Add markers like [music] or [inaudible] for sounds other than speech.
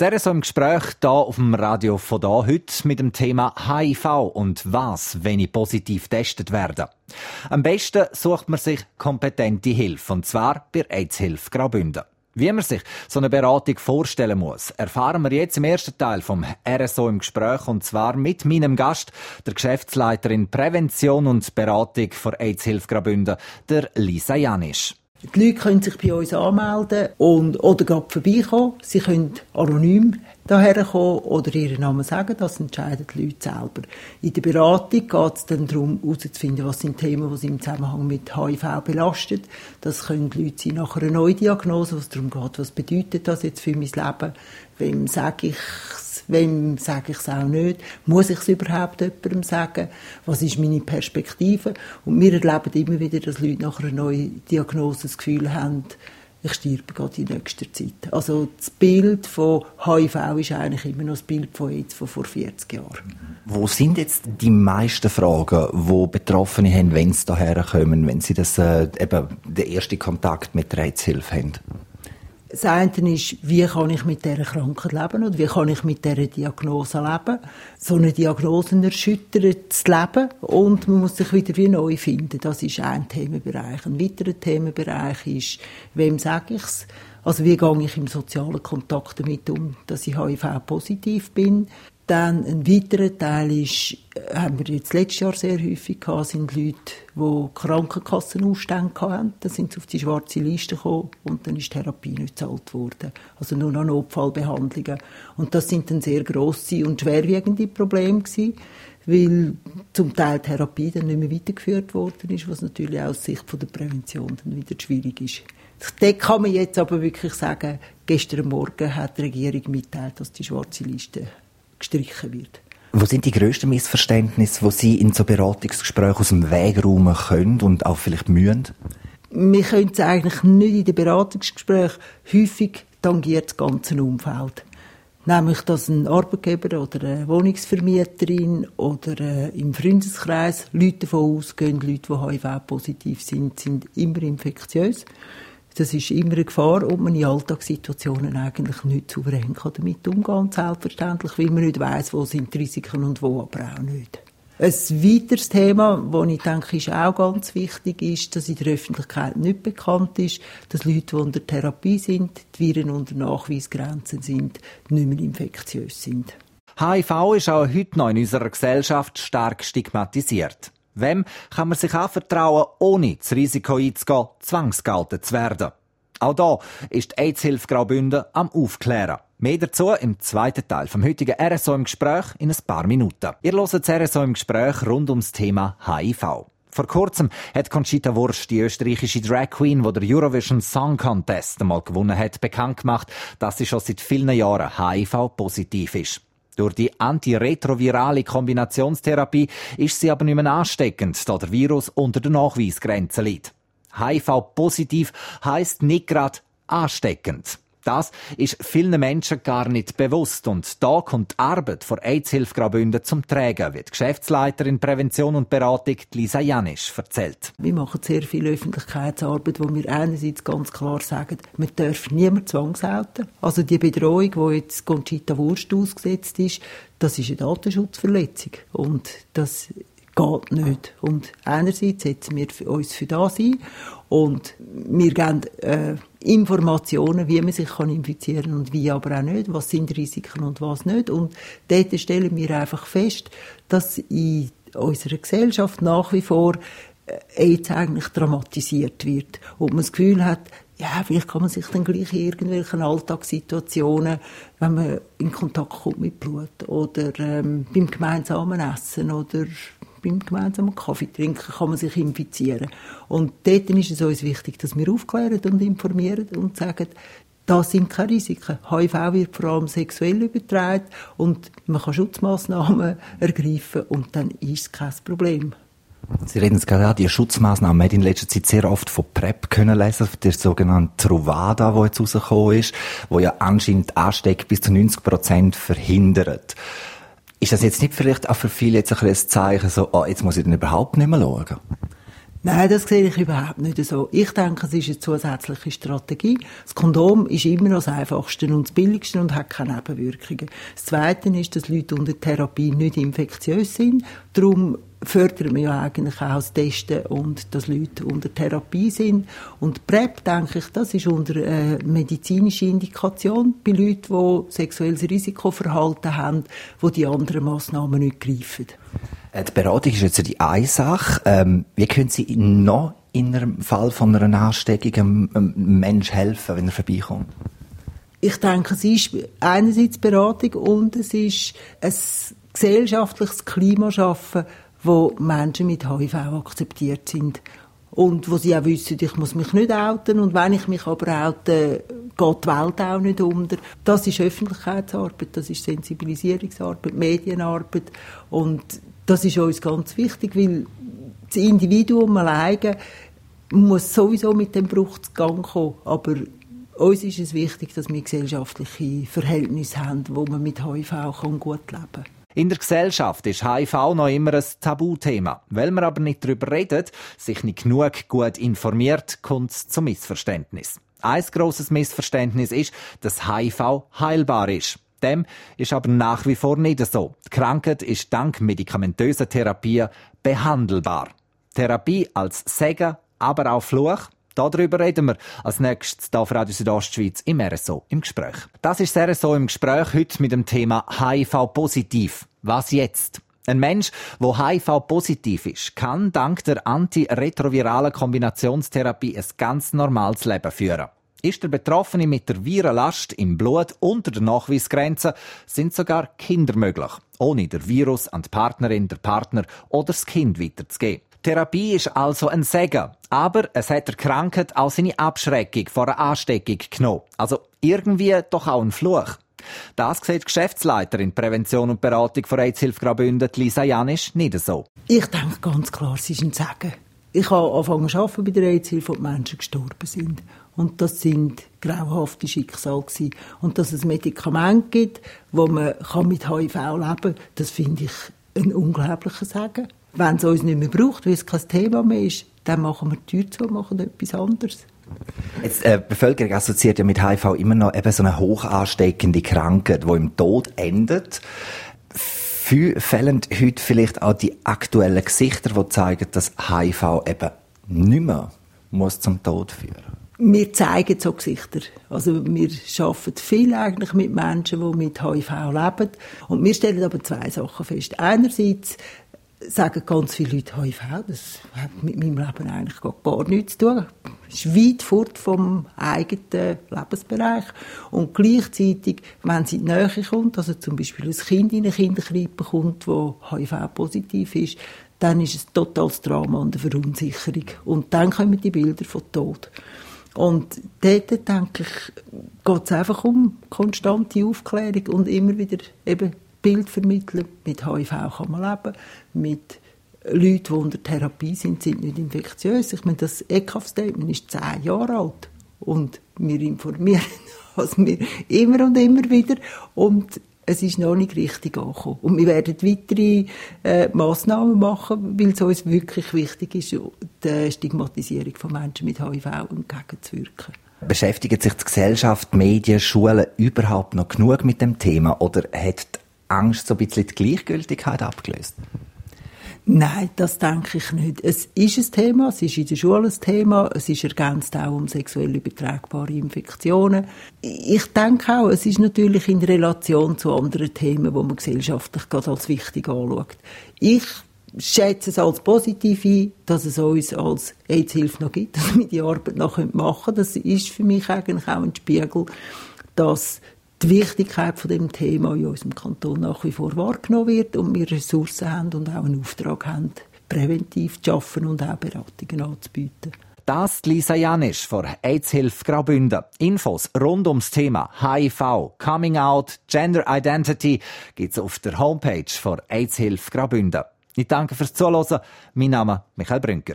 Sehr so im Gespräch hier auf dem Radio von da heute mit dem Thema HIV und was, wenn ich positiv getestet werde. Am besten sucht man sich kompetente Hilfe und zwar bei AIDS-Hilfe Graubünden. Wie man sich so eine Beratung vorstellen muss, erfahren wir jetzt im ersten Teil vom RSO im Gespräch und zwar mit meinem Gast, der Geschäftsleiterin Prävention und Beratung für AIDS-Hilfe Graubünden, der Lisa Janisch. Die Leute können sich bei uns anmelden und, oder gerade vorbeikommen. Sie können anonym daher kommen oder ihren Namen sagen, das entscheiden die Leute selber. In der Beratung geht es dann darum, herauszufinden, was sind Themen, die sie im Zusammenhang mit HIV belastet. Das können die Leute sein nach einer Neudiagnose, wo es darum geht, was bedeutet das jetzt für mein Leben, wem sage ich Wem sage ich es auch nicht? Muss ich es überhaupt jemandem sagen? Was ist meine Perspektive? Und wir erleben immer wieder, dass Leute nach einer neuen Diagnose das Gefühl haben, ich sterbe gerade in nächster Zeit. Also das Bild von HIV ist eigentlich immer noch das Bild von AIDS von vor 40 Jahren. Wo sind jetzt die meisten Fragen, wo Betroffene haben, wenn sie daher kommen, wenn sie das, äh, eben den ersten Kontakt mit der AIDS-Hilfe haben? Das eine ist, wie kann ich mit dieser Krankheit leben oder wie kann ich mit dieser Diagnose leben. So eine Diagnose erschüttert das Leben und man muss sich wieder wie neu finden. Das ist ein Themenbereich. Ein weiterer Themenbereich ist, wem sage ich es? Also wie gehe ich im sozialen Kontakt damit um, dass ich HIV-positiv bin? Dann ein weiterer Teil ist, äh, haben wir jetzt letztes Jahr sehr häufig gehabt, sind Leute, die Krankenkassenausstände hatten. Dann sind sie auf die schwarze Liste gekommen und dann ist Therapie nicht gezahlt worden. Also nur noch Notfallbehandlungen. Und das sind dann sehr grosse und schwerwiegende Probleme gewesen, weil zum Teil Therapie dann nicht mehr weitergeführt worden ist, was natürlich aus Sicht von der Prävention dann wieder schwierig ist. Da kann man jetzt aber wirklich sagen, gestern Morgen hat die Regierung mitteilt, dass die schwarze Liste gestrichen wird. Wo sind die grössten Missverständnisse, wo Sie in so Beratungsgesprächen aus dem Weg räumen können und auch vielleicht mühen? Wir können es eigentlich nicht in den Beratungsgesprächen. Häufig tangiert das ganze Umfeld. Nämlich, dass ein Arbeitgeber oder eine Wohnungsvermieterin oder äh, im Freundeskreis Leute davon ausgehen, Leute, die HIV-positiv sind, sind immer infektiös. Das ist immer eine Gefahr und man in Alltagssituationen eigentlich nicht souverän kann damit umgehen kann. Selbstverständlich, weil man nicht weiss, wo sind die Risiken und wo aber auch nicht. Ein weiteres Thema, das ich denke, ist auch ganz wichtig ist, dass in der Öffentlichkeit nicht bekannt ist, dass Leute, die unter Therapie sind, die Viren unter Nachweisgrenzen sind, nicht mehr infektiös sind. HIV ist auch heute noch in unserer Gesellschaft stark stigmatisiert. Wem kann man sich anvertrauen, ohne das Risiko einzugehen, zwangsgehalten zu werden? Auch da ist die AIDS-Hilfe Graubünden am Aufklären. Mehr dazu im zweiten Teil vom heutigen RSO im Gespräch in ein paar Minuten. Ihr hört das RSO im Gespräch rund ums Thema HIV. Vor kurzem hat Conchita Wurst, die österreichische Drag Queen, die der Eurovision Song Contest einmal gewonnen hat, bekannt gemacht, dass sie schon seit vielen Jahren HIV-positiv ist. Durch die antiretrovirale Kombinationstherapie ist sie aber nicht mehr ansteckend, da der Virus unter der Nachweisgrenze liegt. HIV-positiv heißt nicht gerade ansteckend. Das ist vielen Menschen gar nicht bewusst. Und da kommt die Arbeit von AIDS-Hilfe Graubünden zum Tragen, wie die Geschäftsleiterin Prävention und Beratung Lisa Janisch erzählt. Wir machen sehr viel Öffentlichkeitsarbeit, wo wir einerseits ganz klar sagen, man darf niemand zwangshalten. Also die Bedrohung, die jetzt Conchita Wurst ausgesetzt ist, das ist eine Datenschutzverletzung. Und das geht nicht. Und einerseits setzen wir uns für das ein und wir geben äh, Informationen, wie man sich kann infizieren kann und wie aber auch nicht, was sind Risiken und was nicht. Und dort stellen wir einfach fest, dass in unserer Gesellschaft nach wie vor äh, AIDS eigentlich dramatisiert wird und man das Gefühl hat, ja, vielleicht kann man sich dann gleich in irgendwelchen Alltagssituationen, wenn man in Kontakt kommt mit Blut oder ähm, beim gemeinsamen Essen oder beim gemeinsamen Kaffee trinken kann man sich infizieren. Und dort ist es uns wichtig, dass wir aufklären und informieren und sagen, das sind keine Risiken. HIV wird vor allem sexuell übertragen und man kann Schutzmaßnahmen [laughs] ergreifen und dann ist es kein Problem. Sie reden es gerade an, die Schutzmaßnahmen. Man hat in letzter Zeit sehr oft von PrEP können lesen, der sogenannte Truvada, wo jetzt rausgekommen ist, wo ja anscheinend Ansteck bis zu 90 Prozent verhindert. Ist das jetzt nicht vielleicht auch für viele jetzt ein, ein Zeichen, so, oh, jetzt muss ich dann überhaupt nicht mehr schauen? Nein, das sehe ich überhaupt nicht so. Ich denke, es ist eine zusätzliche Strategie. Das Kondom ist immer noch das einfachste und das billigste und hat keine Nebenwirkungen. Das Zweite ist, dass Leute unter Therapie nicht infektiös sind. Darum fördern wir ja eigentlich auch das Testen und dass Leute unter Therapie sind. Und PrEP, denke ich, das ist unter äh, medizinische Indikation bei Leuten, die sexuelles Risikoverhalten haben, wo die anderen Massnahmen nicht greifen. Äh, die Beratung ist jetzt die eine Sache. Ähm, wie können Sie noch in einem Fall von einer Ansteckung einem Menschen helfen, wenn er vorbeikommt? Ich denke, es ist einerseits Beratung und es ist ein gesellschaftliches Klima schaffen, wo Menschen mit HIV akzeptiert sind und wo sie auch wissen, ich muss mich nicht outen und wenn ich mich aber oute, geht die Welt auch nicht unter. Das ist Öffentlichkeitsarbeit, das ist Sensibilisierungsarbeit, Medienarbeit und das ist uns ganz wichtig, weil das Individuum alleine muss sowieso mit dem Bruch zu Gang kommen, aber uns ist es wichtig, dass wir gesellschaftliche Verhältnisse haben, wo man mit HIV gut leben kann. In der Gesellschaft ist HIV noch immer ein Tabuthema. Weil man aber nicht darüber redet, sich nicht genug gut informiert, kommt es zu Missverständnis. Ein grosses Missverständnis ist, dass HIV heilbar ist. Dem ist aber nach wie vor nicht so. Die Krankheit ist dank medikamentöser Therapie behandelbar. Therapie als Segen, aber auch Fluch, Darüber reden wir als nächstes hier auf Radio Südostschweiz im RSO im Gespräch. Das ist das RSO im Gespräch heute mit dem Thema HIV-positiv. Was jetzt? Ein Mensch, der HIV-positiv ist, kann dank der antiretroviralen Kombinationstherapie ein ganz normales Leben führen. Ist der Betroffene mit der Virenlast im Blut unter der Nachweisgrenze, sind sogar Kinder möglich, ohne der Virus an die Partnerin, der Partner oder das Kind weiterzugeben. Therapie ist also ein Segen. Aber es hat der Krankheit auch seine Abschreckung vor einer Ansteckung genommen. Also irgendwie doch auch ein Fluch. Das sieht die Geschäftsleiterin Prävention und Beratung von AIDS-Hilfe Graubünden, Lisa Janisch, nicht so. Ich denke ganz klar, es ist ein Segen. Ich habe angefangen zu arbeiten bei der AIDS-Hilfe, die Menschen gestorben sind. Und das sind grauhafte Schicksale. Und dass es Medikamente gibt, wo man mit HIV leben kann, das finde ich ein unglaublicher Segen. Wenn es uns nicht mehr braucht, weil es kein Thema mehr ist, dann machen wir die Tür zu und machen etwas anderes. Jetzt, äh, die Bevölkerung assoziiert ja mit HIV immer noch eben so eine hoch ansteckende Krankheit, die im Tod endet. Fehlen heute vielleicht auch die aktuellen Gesichter, die zeigen, dass HIV eben nicht mehr muss zum Tod führen wir zeigen so Gesichter. Also wir arbeiten viel eigentlich mit Menschen, die mit HIV leben. Und wir stellen aber zwei Sachen fest. Einerseits sagen ganz viele Leute HIV, das hat mit meinem Leben eigentlich gar nichts zu tun. Ist weit fort vom eigenen Lebensbereich. Und gleichzeitig, wenn sie in die Nähe kommt, also zum Beispiel ein Kind in eine Kinderkrippe kommt, das HIV-positiv ist, dann ist es ein totales Drama und eine Verunsicherung. Und dann kommen die Bilder von Tod. Und dort, denke ich, geht es einfach um konstante Aufklärung und immer wieder eben Bild vermitteln. Mit HIV kann man leben. Mit Leuten, die unter Therapie sind, sind nicht infektiös. Ich meine, das ECAF-Statement ist zehn Jahre alt. Und wir informieren [laughs] wir immer und immer wieder. Und es ist noch nicht richtig angekommen. Und wir werden weitere äh, Massnahmen machen, weil es uns wirklich wichtig ist, der Stigmatisierung von Menschen mit HIV entgegenzuwirken. Beschäftigt sich die Gesellschaft, Medien, Schulen überhaupt noch genug mit dem Thema oder hat Angst so ein bisschen die Gleichgültigkeit abgelöst? Nein, das denke ich nicht. Es ist ein Thema, es ist in der Schule ein Thema, es ist ergänzt auch um sexuell übertragbare Infektionen. Ich denke auch, es ist natürlich in Relation zu anderen Themen, wo man gesellschaftlich gerade als wichtig anschaut. Ich schätze es als positiv ein, dass es uns als AIDS-Hilfe noch gibt, [laughs] dass wir die Arbeit noch machen können. Das ist für mich eigentlich auch ein Spiegel, dass die Wichtigkeit von dem Thema in unserem Kanton nach wie vor wahrgenommen wird und wir Ressourcen haben und auch einen Auftrag haben, präventiv zu arbeiten und auch Beratungen anzubieten. Das Lisa Janisch von AIDS-Hilfe Graubünden. Infos rund ums Thema HIV, Coming Out, Gender Identity gibt's auf der Homepage von AIDS-Hilfe Graubünden. Ich danke fürs Zuhören. Mein Name ist Michael Brünker.